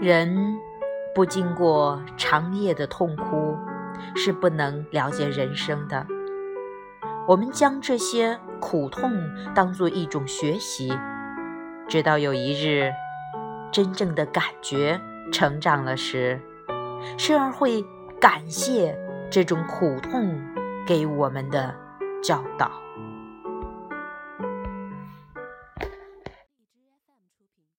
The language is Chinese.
人不经过长夜的痛哭是不能了解人生的。我们将这些苦痛当作一种学习直到有一日真正的感觉成长了时时而会感谢这种苦痛给我们的教导。